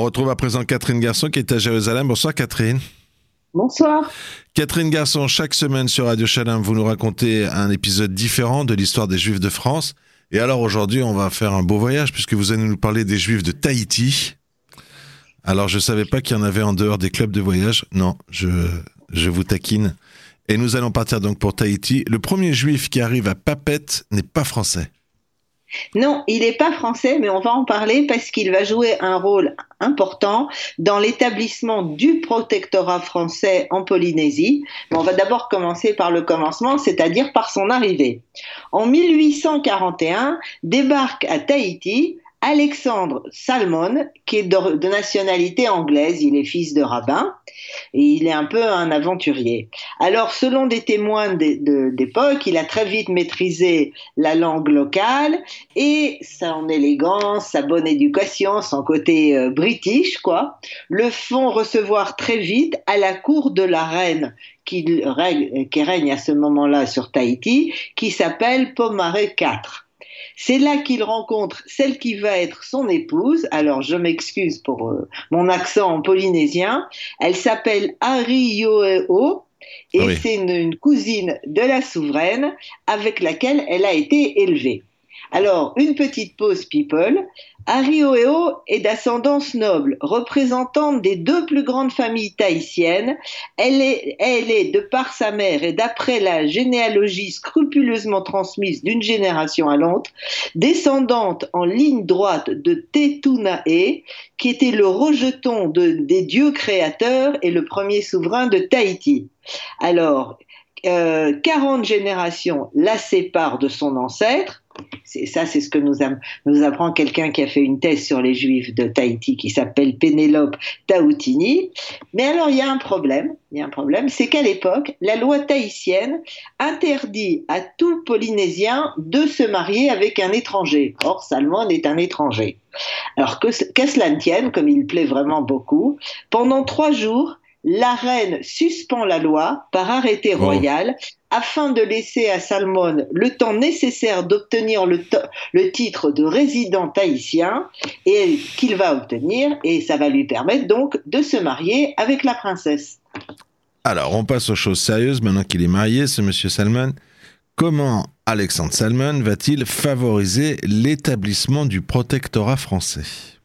On retrouve à présent Catherine Garçon qui est à Jérusalem. Bonsoir Catherine. Bonsoir. Catherine Garçon, chaque semaine sur Radio Shalom, vous nous racontez un épisode différent de l'histoire des Juifs de France. Et alors aujourd'hui, on va faire un beau voyage puisque vous allez nous parler des Juifs de Tahiti. Alors je ne savais pas qu'il y en avait en dehors des clubs de voyage. Non, je, je vous taquine. Et nous allons partir donc pour Tahiti. Le premier Juif qui arrive à Papette n'est pas français. Non, il n'est pas français, mais on va en parler parce qu'il va jouer un rôle important dans l'établissement du protectorat français en Polynésie. on va d'abord commencer par le commencement, c'est-à-dire par son arrivée. En 1841, débarque à Tahiti Alexandre Salmon, qui est de, nationalité anglaise, il est fils de rabbin, et il est un peu un aventurier. Alors, selon des témoins d'époque, il a très vite maîtrisé la langue locale et son élégance, sa bonne éducation, son côté euh, british, quoi, le font recevoir très vite à la cour de la reine qui règne, qui règne à ce moment-là sur Tahiti, qui s'appelle Pomaré IV. C'est là qu'il rencontre celle qui va être son épouse. Alors, je m'excuse pour euh, mon accent en polynésien. Elle s'appelle Arioeo et c'est une, cousine de la souveraine avec laquelle elle a été élevée. Alors, une petite pause, people. Arioeo est d'ascendance noble, représentante des deux plus grandes familles tahitiennes. Elle est, elle est, de par sa mère et d'après la généalogie scrupuleusement transmise d'une génération à l'autre, descendante en ligne droite de Tetunae, qui était le rejeton des dieux créateurs et le premier souverain de Tahiti. Alors, 40 euh, générations la séparent de son ancêtre. C'est, ça, c'est ce que nous, nous apprend quelqu'un qui a fait une thèse sur les Juifs de Tahiti, qui s'appelle Pénélope Taoutini. Mais alors, il y a un problème. Il y a un problème, c'est qu'à l'époque, la loi tahitienne interdit à tout Polynésien de se marier avec un étranger. Or, Salmon est un étranger. Alors qu'à cela ne tienne, comme il plaît vraiment beaucoup, pendant trois jours, la reine suspend la loi par arrêté oh. Afin de laisser à Salmon le temps nécessaire d'obtenir le, titre de résident tahitien et qu'il va obtenir et ça va lui permettre donc de se marier avec la princesse. Alors, on passe aux choses sérieuses maintenant qu'il est marié, ce monsieur Salmon. Comment Alexandre Salmon va-t-il favoriser l'établissement du protectorat français?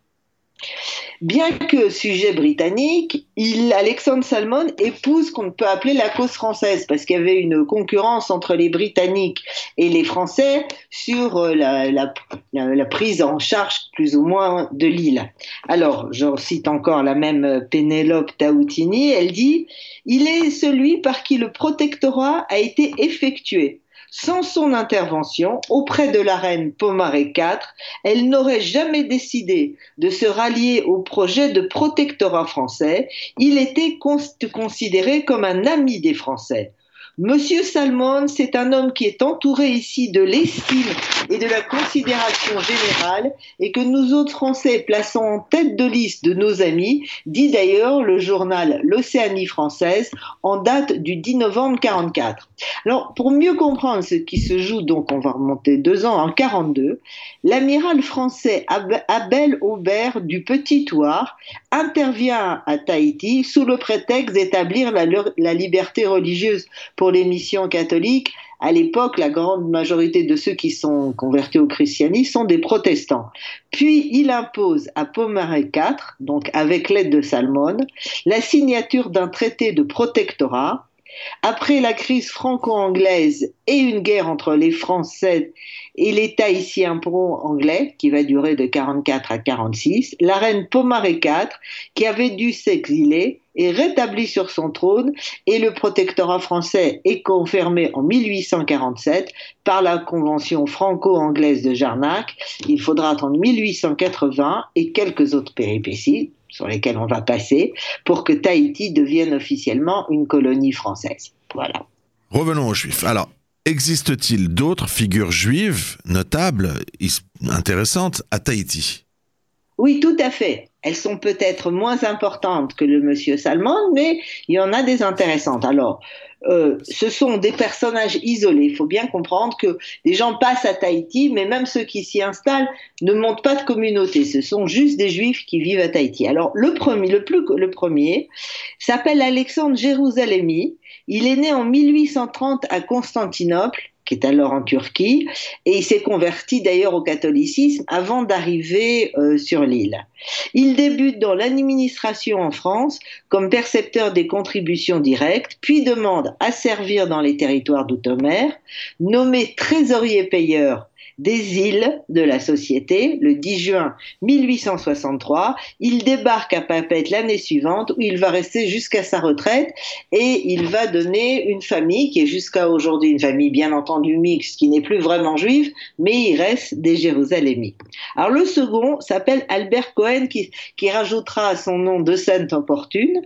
Bien que sujet britannique, il, Alexandre Salmon épouse qu'on peut appeler la cause française, parce qu'il y avait une concurrence entre les Britanniques et les Français sur euh, la, prise en charge plus ou moins de l'île. Alors, je cite encore la même Pénélope Taoutini, elle dit, il est celui par qui le protectorat a été effectué sans son intervention auprès de la reine Pomaré IV, elle n'aurait jamais décidé de se rallier au projet de protectorat français. Il était considéré comme un ami des Français. Monsieur Salmon, c'est un homme qui est entouré ici de l'estime et de la considération générale et que nous autres Français plaçons en tête de liste de nos amis, dit d'ailleurs le journal L'Océanie française en date du 10 novembre 44. Alors, pour mieux comprendre ce qui se joue, donc on va remonter deux ans en 42, l'amiral français Abel Aubert du Petit Thouars intervient à Tahiti sous le prétexte d'établir la, la liberté religieuse pour pour les missions catholiques, à l'époque, la grande majorité de ceux qui sont convertis au christianisme sont des protestants. Puis il impose à Pomaré IV, donc avec l'aide de Salmon, la signature d'un traité de protectorat. Après la crise franco-anglaise et une guerre entre les Français et l'État ici pro-anglais, qui va durer de 44 à 46, la reine Pomaré IV, qui avait dû s'exiler, est rétabli sur son trône et le protectorat français est confirmé en 1847 par la convention franco-anglaise de Jarnac. Il faudra attendre 1880 et quelques autres péripéties sur lesquelles on va passer pour que Tahiti devienne officiellement une colonie française. Voilà. Revenons aux Juifs. Alors, existe-t-il d'autres figures juives notables, intéressantes à Tahiti? Oui, tout à fait. Elles sont peut-être moins importantes que le monsieur Salmon, mais il y en a des intéressantes. Alors, euh, ce sont des personnages isolés. Il faut bien comprendre que les gens passent à Tahiti, mais même ceux qui s'y installent ne montent pas de communauté. Ce sont juste des juifs qui vivent à Tahiti. Alors, le premier, le plus, le premier s'appelle Alexandre Jérusalemi. Il est né en 1830 à Constantinople qui est alors en Turquie, et il s'est converti d'ailleurs au catholicisme avant d'arriver euh, sur l'île. Il débute dans l'administration en France comme percepteur des contributions directes, puis demande à servir dans les territoires d'outre-mer, nommé trésorier payeur des îles de la société le 10 juin 1863. Il débarque à Papeete l'année suivante où il va rester jusqu'à sa retraite et il va donner une famille qui est jusqu'à aujourd'hui une famille bien entendu mixte qui n'est plus vraiment juive mais il reste des Jérusalémites. Alors le second s'appelle Albert Cohen qui, qui rajoutera à son nom de sainte opportune.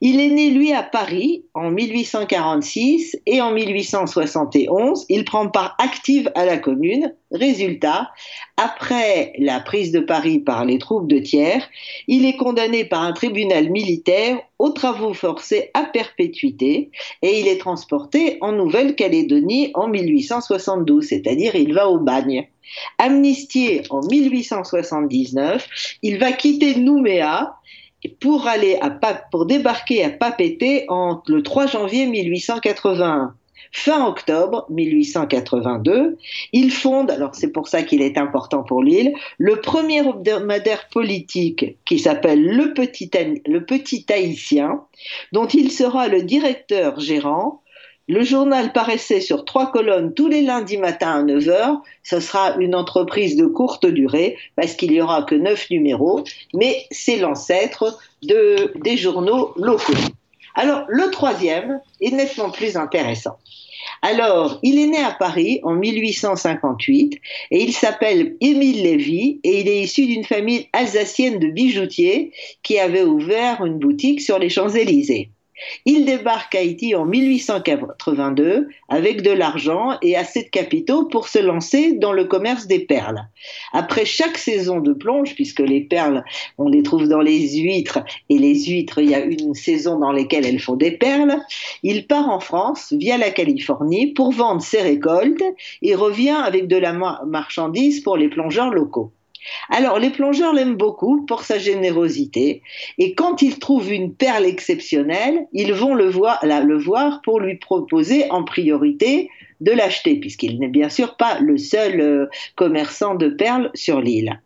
Il est né lui à Paris en 1846 et en 1871 il prend part active à la commune Résultat, après la prise de Paris par les troupes de Thiers, il est condamné par un tribunal militaire aux travaux forcés à perpétuité et il est transporté en Nouvelle-Calédonie en 1872, c'est-à-dire il va au bagne. Amnistié en 1879, il va quitter Nouméa pour aller à pour débarquer à Papeete le 3 janvier 1881. Fin octobre 1882, il fonde, alors c'est pour ça qu'il est important pour l'île, le premier hebdomadaire politique qui s'appelle le Petit, le dont il sera le directeur gérant. Le journal paraissait sur trois colonnes tous les lundis matins à 9h. Ce sera une entreprise de courte durée parce qu'il n'y aura que neuf numéros, mais c'est l'ancêtre de, des journaux locaux. Alors, le troisième est nettement plus intéressant. Alors, il est né à Paris en 1858 et il s'appelle Émile Lévy et il est issu d'une famille alsacienne de bijoutiers qui avait ouvert une boutique sur les Champs-Élysées. Il débarque à Haïti en 1882 avec de l'argent et assez de capitaux pour se lancer dans le commerce des perles. Après chaque saison de plonge, puisque les perles, on les trouve dans les huîtres, et les huîtres, il y a une saison dans laquelle elles font des perles, il part en France via la Californie pour vendre ses récoltes et revient avec de la marchandise pour les plongeurs locaux. Alors, les plongeurs l'aiment beaucoup pour sa générosité, et quand ils trouvent une perle exceptionnelle, ils vont le voir, voir pour lui proposer en priorité de l'acheter, puisqu'il n'est bien sûr pas le seul euh, commerçant de perles sur l'île.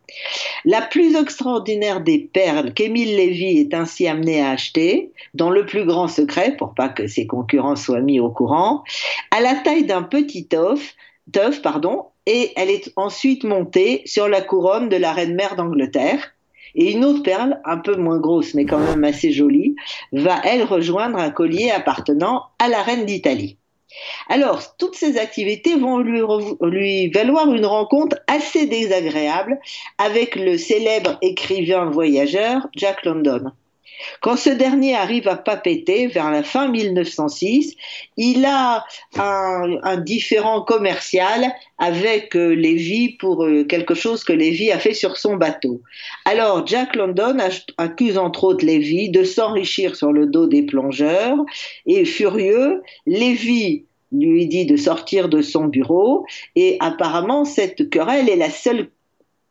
La plus extraordinaire des perles qu'Émile Lévy est ainsi amené à acheter, dans le plus grand secret, pour pas que ses concurrents soient mis au courant, à la taille d'un petit œuf, pardon, et elle est ensuite montée sur la couronne de la reine-mère d'Angleterre. Et une autre perle, un peu moins grosse mais quand même assez jolie, va elle rejoindre un collier appartenant à la reine d'Italie. Alors, toutes ces activités vont lui, lui, valoir une rencontre assez désagréable avec le célèbre écrivain voyageur Jack London. Quand ce dernier arrive à Papeete vers la fin 1906, il a un, différent commercial avec euh, Lévy pour euh, quelque chose que Lévy a fait sur son bateau. Alors Jack London accuse entre autres Lévy de s'enrichir sur le dos des plongeurs et furieux, Lévy lui dit de sortir de son bureau et apparemment cette querelle est la seule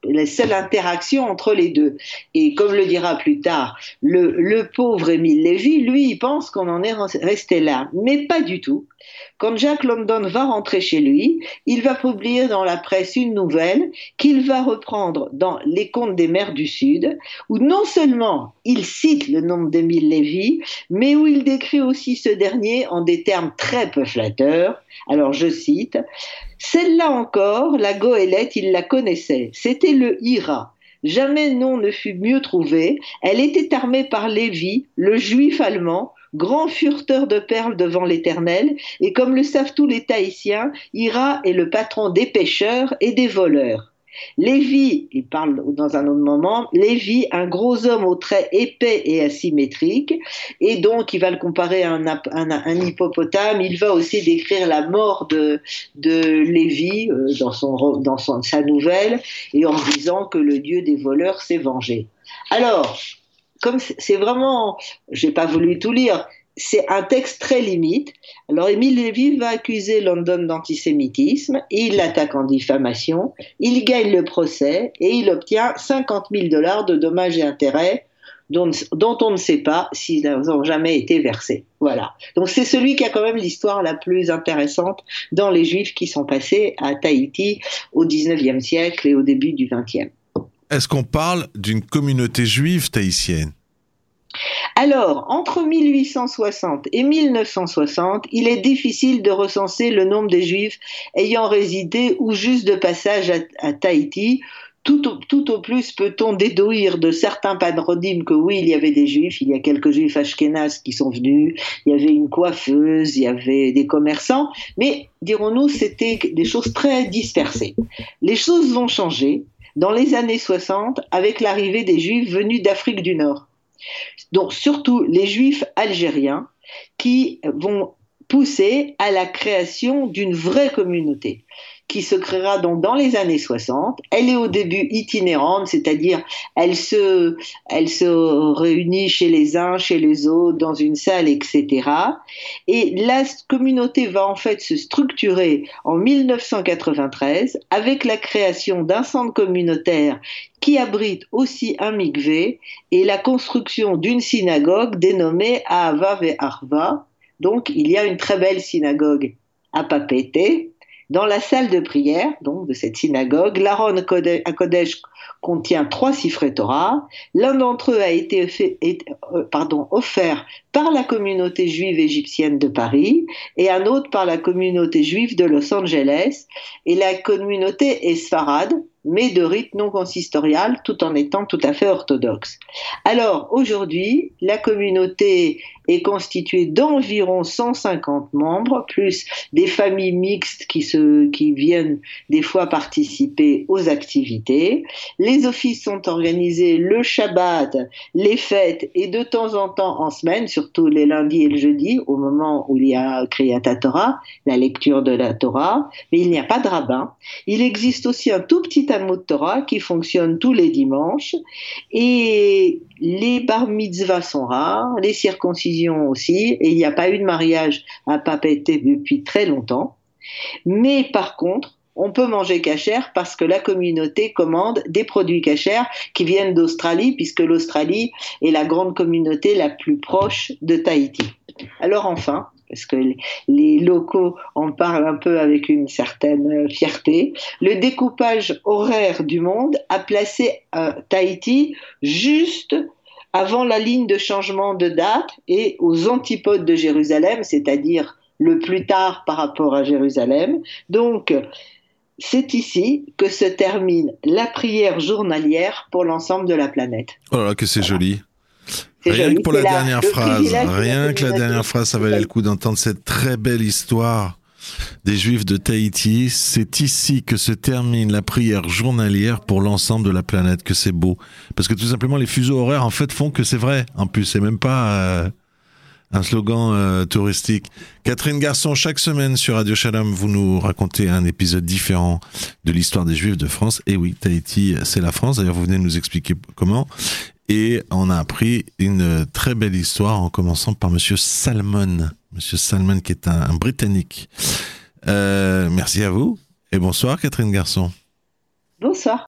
la seule interaction entre les deux. Et comme le dira plus tard, le, pauvre Émile Lévy, lui, il pense qu'on en est resté là. Mais pas du tout. Quand Jack London va rentrer chez lui, il va publier dans la presse une nouvelle qu'il va reprendre dans Les Contes des mers du Sud, où non seulement il cite le nom d'Émile Lévy, mais où il décrit aussi ce dernier en des termes très peu flatteurs. Alors je cite celle-là encore, la goélette, il la connaissait. C'était le Hira. Jamais nom ne fut mieux trouvé. Elle était armée par Lévi, le juif allemand, grand furteur de perles devant l'Éternel, et comme le savent tous les Tahitiens, Hira est le patron des pêcheurs et des voleurs. Lévi, il parle dans un autre moment, Lévi, un gros homme aux traits épais et asymétriques, et donc il va le comparer à un, hippopotame. Il va aussi décrire la mort de, de Lévi euh, dans, son, dans sa nouvelle, et en disant que le dieu des voleurs s'est vengé. Alors, comme c'est vraiment, j'ai pas voulu tout lire, c'est un texte très limite. Alors Émile Lévy va accuser London d'antisémitisme, il l'attaque en diffamation, il gagne le procès et il obtient 50 000 dollars de dommages et intérêts dont, on ne sait pas s'ils n'ont jamais été versés. Voilà. Donc c'est celui qui a quand même l'histoire la plus intéressante dans les Juifs qui sont passés à Tahiti au 19e siècle et au début du 20e. Est-ce qu'on parle d'une communauté juive tahitienne? Alors, entre 1860 et 1960, il est difficile de recenser le nombre des Juifs ayant résidé ou juste de passage à, Tahiti. Tout au, plus peut-on déduire de certains panorodimes que oui, il y avait des juifs, il y a quelques juifs ashkénazes qui sont venus, il y avait une coiffeuse, il y avait des commerçants, mais dirons-nous, c'était des choses très dispersées. Les choses vont changer dans les années 60 avec l'arrivée des juifs venus d'Afrique du Nord donc surtout les juifs algériens qui vont pousser à la création d'une vraie communauté qui se créera donc dans les années 60. Elle est au début itinérante, c'est-à-dire elle se, réunit chez les uns, chez les autres, dans une salle, etc. Et la communauté va en fait se structurer en 1993 avec la création d'un centre communautaire qui abrite aussi un mikvé et la construction d'une synagogue dénommée Ahava Arva. Donc il y a une très belle synagogue à Papété, dans la salle de prière, donc de cette synagogue, l'Aaron à Kodesh contient trois siffrets Torah. L'un d'entre eux a été euh, offert par la communauté juive égyptienne de Paris et un autre par la communauté juive de Los Angeles. Et la communauté est mais de rite non consistorial tout en étant tout à fait orthodoxe. Alors aujourd'hui, la communauté est constituée d'environ 150 membres, plus des familles mixtes qui, se, qui viennent des fois participer aux activités. Les offices sont organisés le Shabbat, les fêtes et de temps en temps en semaine, surtout les lundis et le jeudi, au moment où il y a Kriyat Torah, la lecture de la Torah, mais il n'y a pas de rabbin. Il existe aussi un tout petit Talmud Torah qui fonctionne tous les dimanches et les bar mitzvahs sont rares, les circoncisions aussi, et il n'y a pas eu de mariage à Papété depuis très longtemps. Mais par contre, on peut manger cachère parce que la communauté commande des produits cachères qui viennent d'Australie, puisque l'Australie est la grande communauté la plus proche de Tahiti. Alors enfin, parce que les locaux en parlent un peu avec une certaine fierté, le découpage horaire du monde a placé euh, Tahiti juste avant la ligne de changement de date et aux antipodes de Jérusalem, c'est-à-dire le plus tard par rapport à Jérusalem. Donc, c'est ici que se termine la prière journalière pour l'ensemble de la planète. Oh là que c'est joli. Rien que pour la, dernière phrase, rien que la dernière phrase, ça valait le coup d'entendre cette très belle histoire des Juifs de Tahiti. C'est ici que se termine la prière journalière pour l'ensemble de la planète, que c'est beau. Parce que tout simplement, les fuseaux horaires, en fait, font que c'est vrai. En plus, c'est même pas... Euh, un slogan euh, touristique. Catherine Garçon, chaque semaine sur Radio Shalom, vous nous racontez un épisode différent de l'histoire des Juifs de France. Et oui, Tahiti, c'est la France. D'ailleurs, vous venez de nous expliquer comment. Et on a appris une très belle histoire en commençant par Monsieur Salmon. Monsieur Salmon, qui est un, Britannique. Euh, merci à vous et bonsoir, Catherine Garçon. Bonsoir.